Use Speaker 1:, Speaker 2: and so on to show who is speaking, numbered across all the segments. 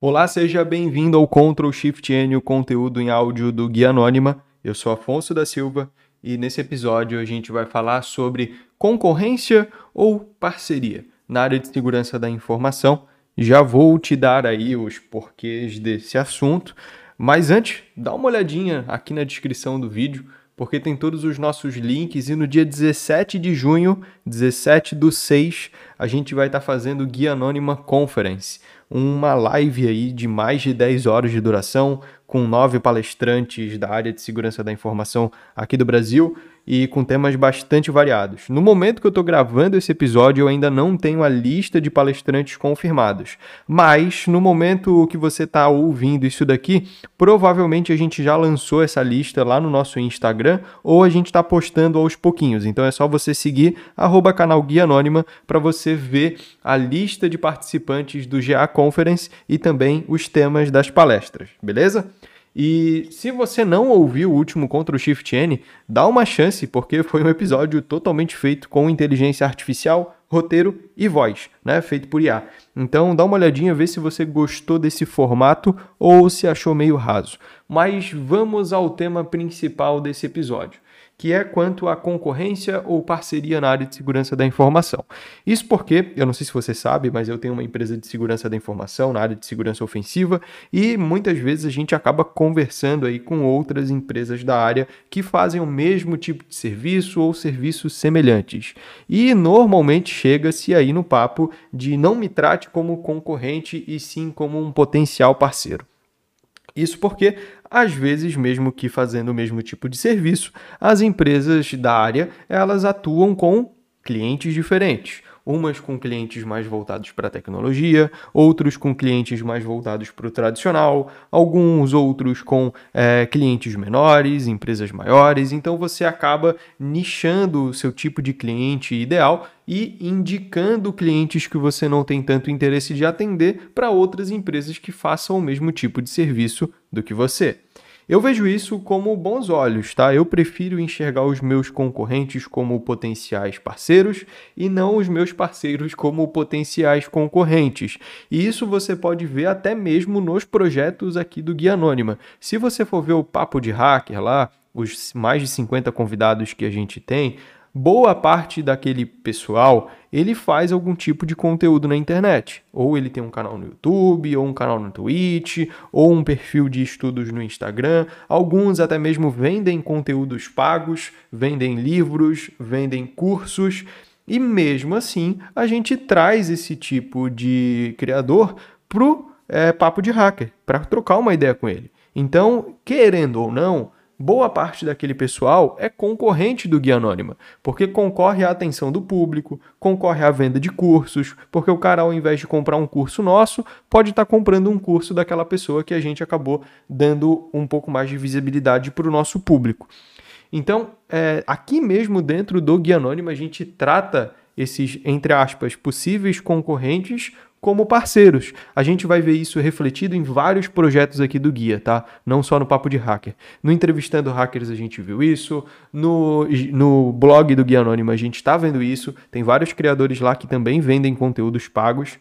Speaker 1: Olá, seja bem-vindo ao Ctrl Shift N, o conteúdo em áudio do Guia Anônima. Eu sou Afonso da Silva e nesse episódio a gente vai falar sobre concorrência ou parceria na área de segurança da informação. Já vou te dar aí os porquês desse assunto, mas antes, dá uma olhadinha aqui na descrição do vídeo, porque tem todos os nossos links e no dia 17 de junho, 17 do 6, a gente vai estar tá fazendo o Guia Anônima Conference uma live aí de mais de 10 horas de duração, com nove palestrantes da área de segurança da informação aqui do Brasil e com temas bastante variados. No momento que eu estou gravando esse episódio, eu ainda não tenho a lista de palestrantes confirmados, mas no momento que você está ouvindo isso daqui, provavelmente a gente já lançou essa lista lá no nosso Instagram ou a gente está postando aos pouquinhos. Então é só você seguir arroba canal Guia Anônima para você ver a lista de participantes do GA Conference e também os temas das palestras, beleza? E se você não ouviu o último Ctrl Shift N, dá uma chance, porque foi um episódio totalmente feito com inteligência artificial, roteiro e voz, né? Feito por IA. Então dá uma olhadinha, vê se você gostou desse formato ou se achou meio raso. Mas vamos ao tema principal desse episódio que é quanto à concorrência ou parceria na área de segurança da informação. Isso porque, eu não sei se você sabe, mas eu tenho uma empresa de segurança da informação na área de segurança ofensiva e muitas vezes a gente acaba conversando aí com outras empresas da área que fazem o mesmo tipo de serviço ou serviços semelhantes. E normalmente chega-se aí no papo de não me trate como concorrente e sim como um potencial parceiro. Isso porque, às vezes, mesmo que fazendo o mesmo tipo de serviço, as empresas da área elas atuam com clientes diferentes umas com clientes mais voltados para a tecnologia, outros com clientes mais voltados para o tradicional, alguns outros com é, clientes menores, empresas maiores. Então você acaba nichando o seu tipo de cliente ideal e indicando clientes que você não tem tanto interesse de atender para outras empresas que façam o mesmo tipo de serviço do que você. Eu vejo isso como bons olhos, tá? Eu prefiro enxergar os meus concorrentes como potenciais parceiros e não os meus parceiros como potenciais concorrentes. E isso você pode ver até mesmo nos projetos aqui do Guia Anônima. Se você for ver o Papo de Hacker lá, os mais de 50 convidados que a gente tem, boa parte daquele pessoal ele faz algum tipo de conteúdo na internet. Ou ele tem um canal no YouTube, ou um canal no Twitch, ou um perfil de estudos no Instagram. Alguns até mesmo vendem conteúdos pagos, vendem livros, vendem cursos. E mesmo assim, a gente traz esse tipo de criador pro é, papo de hacker, para trocar uma ideia com ele. Então, querendo ou não, boa parte daquele pessoal é concorrente do Guia Anônima, porque concorre à atenção do público, concorre à venda de cursos, porque o cara, ao invés de comprar um curso nosso, pode estar tá comprando um curso daquela pessoa que a gente acabou dando um pouco mais de visibilidade para o nosso público. Então, é, aqui mesmo dentro do Guia Anônima, a gente trata esses, entre aspas, possíveis concorrentes como parceiros. A gente vai ver isso refletido em vários projetos aqui do guia, tá? Não só no Papo de Hacker. No Entrevistando Hackers a gente viu isso, no, no blog do Guia Anônimo a gente está vendo isso, tem vários criadores lá que também vendem conteúdos pagos.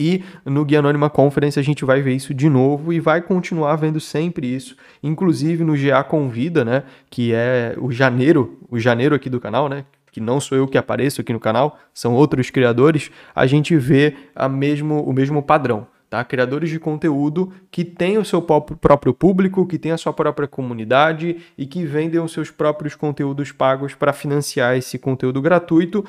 Speaker 1: E no Guia Anônima Conference a gente vai ver isso de novo e vai continuar vendo sempre isso. Inclusive no GA Convida, né? Que é o janeiro, o janeiro aqui do canal, né? Que não sou eu que apareço aqui no canal, são outros criadores, a gente vê a mesmo, o mesmo padrão. Tá? Criadores de conteúdo que têm o seu próprio público, que têm a sua própria comunidade e que vendem os seus próprios conteúdos pagos para financiar esse conteúdo gratuito,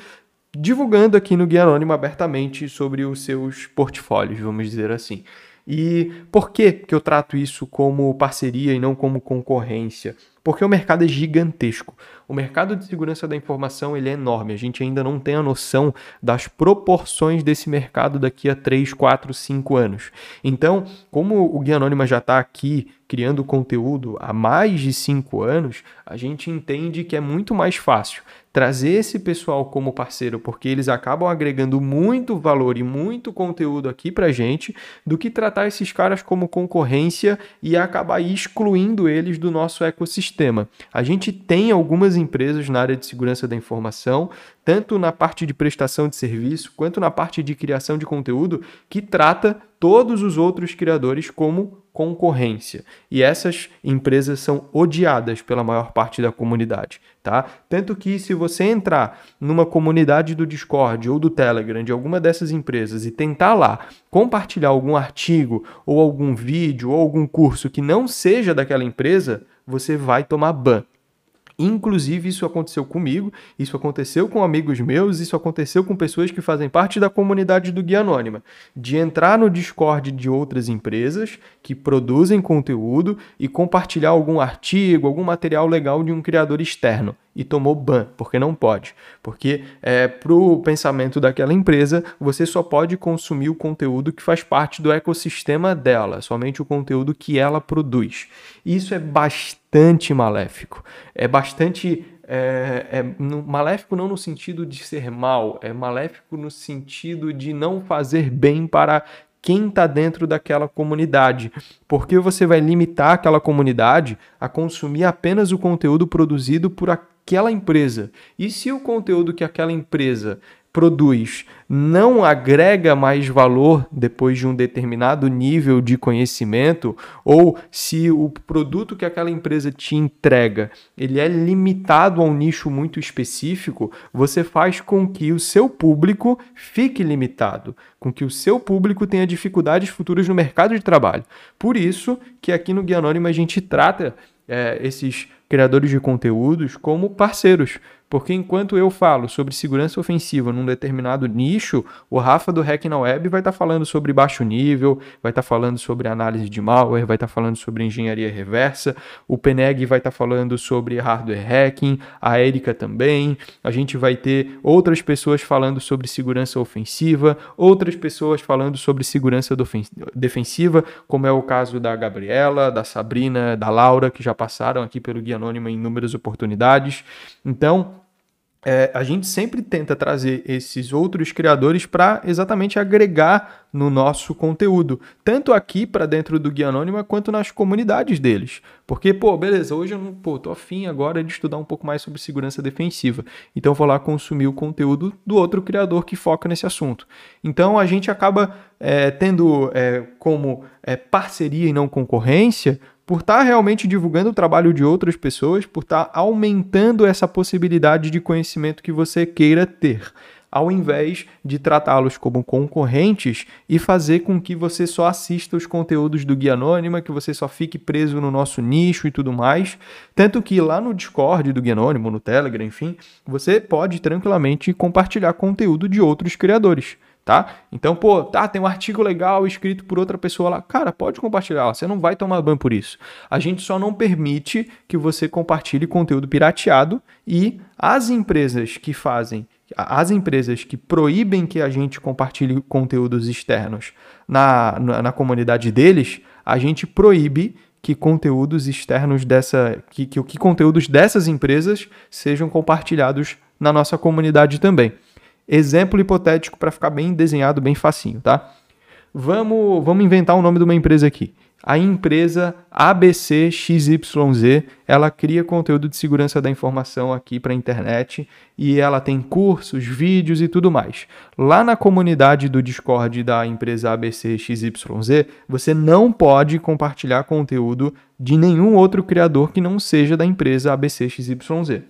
Speaker 1: divulgando aqui no Guia Anônimo abertamente sobre os seus portfólios, vamos dizer assim. E por que, que eu trato isso como parceria e não como concorrência? Porque o mercado é gigantesco. O mercado de segurança da informação ele é enorme. A gente ainda não tem a noção das proporções desse mercado daqui a 3, 4, 5 anos. Então, como o Guia Anônima já está aqui criando conteúdo há mais de 5 anos, a gente entende que é muito mais fácil trazer esse pessoal como parceiro, porque eles acabam agregando muito valor e muito conteúdo aqui para gente, do que tratar esses caras como concorrência e acabar excluindo eles do nosso ecossistema ecossistema. A gente tem algumas empresas na área de segurança da informação, tanto na parte de prestação de serviço quanto na parte de criação de conteúdo, que trata todos os outros criadores como concorrência. E essas empresas são odiadas pela maior parte da comunidade, tá? Tanto que se você entrar numa comunidade do Discord ou do Telegram de alguma dessas empresas e tentar lá compartilhar algum artigo ou algum vídeo ou algum curso que não seja daquela empresa, você vai tomar ban. Inclusive, isso aconteceu comigo, isso aconteceu com amigos meus, isso aconteceu com pessoas que fazem parte da comunidade do Guia Anônima, de entrar no Discord de outras empresas que produzem conteúdo e compartilhar algum artigo, algum material legal de um criador externo e tomou ban, porque não pode. Porque é, para o pensamento daquela empresa, você só pode consumir o conteúdo que faz parte do ecossistema dela, somente o conteúdo que ela produz. Isso é bastante maléfico. É bastante. É, é, maléfico não no sentido de ser mal, é maléfico no sentido de não fazer bem para quem está dentro daquela comunidade, porque você vai limitar aquela comunidade a consumir apenas o conteúdo produzido por aquela empresa. E se o conteúdo que aquela empresa produz não agrega mais valor depois de um determinado nível de conhecimento ou se o produto que aquela empresa te entrega ele é limitado a um nicho muito específico, você faz com que o seu público fique limitado, com que o seu público tenha dificuldades futuras no mercado de trabalho. Por isso que aqui no Guia Anônimo a gente trata é, esses criadores de conteúdos como parceiros, porque enquanto eu falo sobre segurança ofensiva num determinado nicho, o Rafa do Hack na Web vai estar tá falando sobre baixo nível, vai estar tá falando sobre análise de malware, vai estar tá falando sobre engenharia reversa, o Peneg vai estar tá falando sobre hardware hacking, a Erika também, a gente vai ter outras pessoas falando sobre segurança ofensiva, outras pessoas falando sobre segurança defensiva, como é o caso da Gabriela, da Sabrina, da Laura, que já passaram aqui pelo Guia Anônima em inúmeras oportunidades. Então, é, a gente sempre tenta trazer esses outros criadores para exatamente agregar no nosso conteúdo, tanto aqui para dentro do Guia Anônima quanto nas comunidades deles. Porque, pô, beleza, hoje eu não, pô, tô afim agora de estudar um pouco mais sobre segurança defensiva. Então vou lá consumir o conteúdo do outro criador que foca nesse assunto. Então a gente acaba é, tendo é, como é, parceria e não concorrência por estar tá realmente divulgando o trabalho de outras pessoas, por estar tá aumentando essa possibilidade de conhecimento que você queira ter, ao invés de tratá-los como concorrentes e fazer com que você só assista os conteúdos do Guia Anônima, que você só fique preso no nosso nicho e tudo mais. Tanto que lá no Discord do Guia Anônimo, no Telegram, enfim, você pode tranquilamente compartilhar conteúdo de outros criadores tá? Então, pô, tá, tem um artigo legal escrito por outra pessoa lá. Cara, pode compartilhar, você não vai tomar ban por isso. A gente só não permite que você compartilhe conteúdo pirateado e as empresas que fazem, as empresas que proíbem que a gente compartilhe conteúdos externos na, na, na comunidade deles, a gente proíbe que conteúdos externos dessa que, que, que conteúdos dessas empresas sejam compartilhados na nossa comunidade também. Exemplo hipotético para ficar bem desenhado, bem facinho, tá? Vamos, vamos inventar o nome de uma empresa aqui. A empresa ABCXYZ, ela cria conteúdo de segurança da informação aqui para a internet e ela tem cursos, vídeos e tudo mais. Lá na comunidade do Discord da empresa ABCXYZ, você não pode compartilhar conteúdo de nenhum outro criador que não seja da empresa ABCXYZ.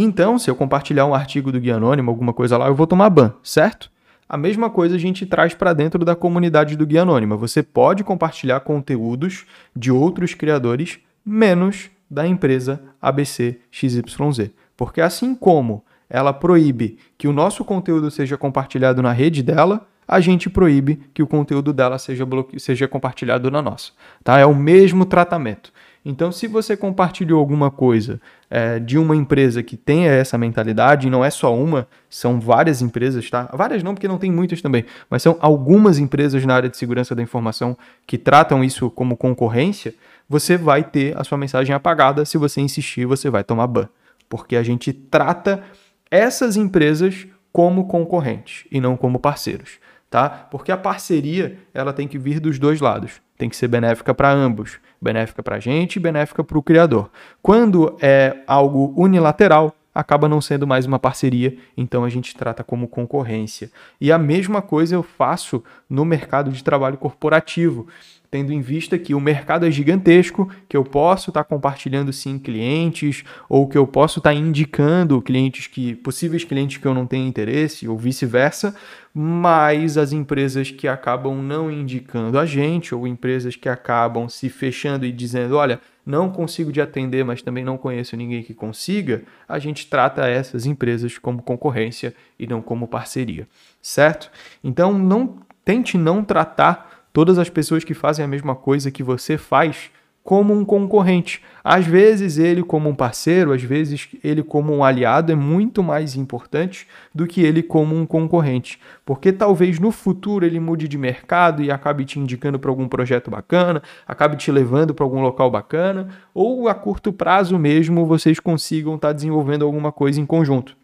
Speaker 1: Então, se eu compartilhar um artigo do Guia Anônimo, alguma coisa lá, eu vou tomar ban, certo? A mesma coisa a gente traz para dentro da comunidade do Guia Anônima. Você pode compartilhar conteúdos de outros criadores, menos da empresa ABC XYZ. Porque assim como ela proíbe que o nosso conteúdo seja compartilhado na rede dela, a gente proíbe que o conteúdo dela seja, seja compartilhado na nossa. Tá? É o mesmo tratamento. Então, se você compartilhou alguma coisa é, de uma empresa que tenha essa mentalidade, e não é só uma, são várias empresas, tá? Várias não, porque não tem muitas também, mas são algumas empresas na área de segurança da informação que tratam isso como concorrência, você vai ter a sua mensagem apagada. Se você insistir, você vai tomar ban. Porque a gente trata essas empresas como concorrentes e não como parceiros. Tá? Porque a parceria, ela tem que vir dos dois lados. Tem que ser benéfica para ambos, benéfica para a gente e benéfica para o criador. Quando é algo unilateral, acaba não sendo mais uma parceria, então a gente trata como concorrência. E a mesma coisa eu faço no mercado de trabalho corporativo tendo em vista que o mercado é gigantesco, que eu posso estar tá compartilhando sim clientes, ou que eu posso estar tá indicando clientes que possíveis clientes que eu não tenho interesse, ou vice-versa, mas as empresas que acabam não indicando a gente, ou empresas que acabam se fechando e dizendo, olha, não consigo te atender, mas também não conheço ninguém que consiga, a gente trata essas empresas como concorrência e não como parceria, certo? Então não tente não tratar todas as pessoas que fazem a mesma coisa que você faz como um concorrente. Às vezes ele como um parceiro, às vezes ele como um aliado é muito mais importante do que ele como um concorrente, porque talvez no futuro ele mude de mercado e acabe te indicando para algum projeto bacana, acabe te levando para algum local bacana, ou a curto prazo mesmo vocês consigam estar tá desenvolvendo alguma coisa em conjunto.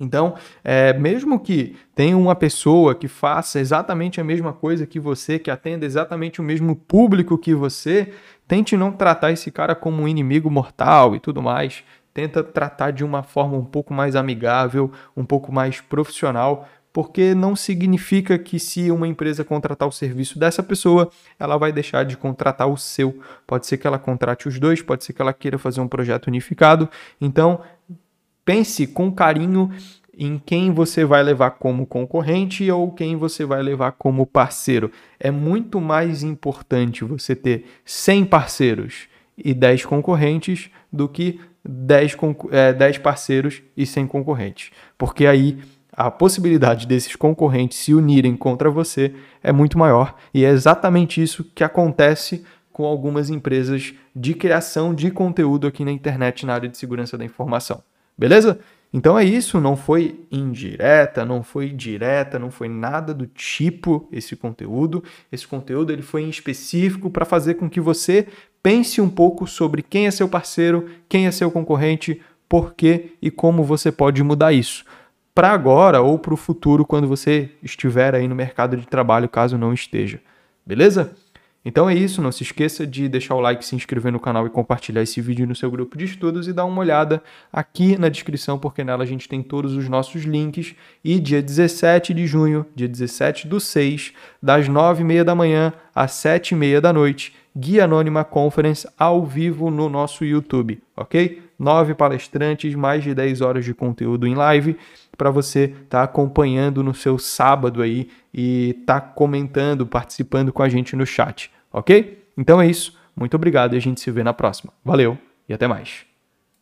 Speaker 1: Então, é, mesmo que tenha uma pessoa que faça exatamente a mesma coisa que você, que atenda exatamente o mesmo público que você, tente não tratar esse cara como um inimigo mortal e tudo mais. Tenta tratar de uma forma um pouco mais amigável, um pouco mais profissional, porque não significa que se uma empresa contratar o serviço dessa pessoa, ela vai deixar de contratar o seu. Pode ser que ela contrate os dois, pode ser que ela queira fazer um projeto unificado. Então, pense com carinho em quem você vai levar como concorrente ou quem você vai levar como parceiro. É muito mais importante você ter 100 parceiros e 10 concorrentes do que 10, é, 10 parceiros e 100 concorrentes. Porque aí a possibilidade desses concorrentes se unirem contra você é muito maior e é exatamente isso que acontece com algumas empresas de criação de conteúdo aqui na internet na área de segurança da informação. Beleza? Então é isso, não foi indireta, não foi direta, não foi nada do tipo esse conteúdo. Esse conteúdo ele foi em específico para fazer com que você pense um pouco sobre quem é seu parceiro, quem é seu concorrente, por quê e como você pode mudar isso. Para agora ou para o futuro, quando você estiver aí no mercado de trabalho, caso não esteja. Beleza? Então é isso, não se esqueça de deixar o like, se inscrever no canal e compartilhar esse vídeo no seu grupo de estudos e dar uma olhada aqui na descrição, porque nela a gente tem todos os nossos links. E dia 17 de junho, dia 17 do 6, das 9h30 da manhã às 7h30 da noite, Guia Anônima Conference ao vivo no nosso YouTube, ok? Nove palestrantes, mais de 10 horas de conteúdo em live para você estar tá acompanhando no seu sábado aí e estar tá comentando, participando com a gente no chat, ok? Então é isso. Muito obrigado e a gente se vê na próxima. Valeu e até mais.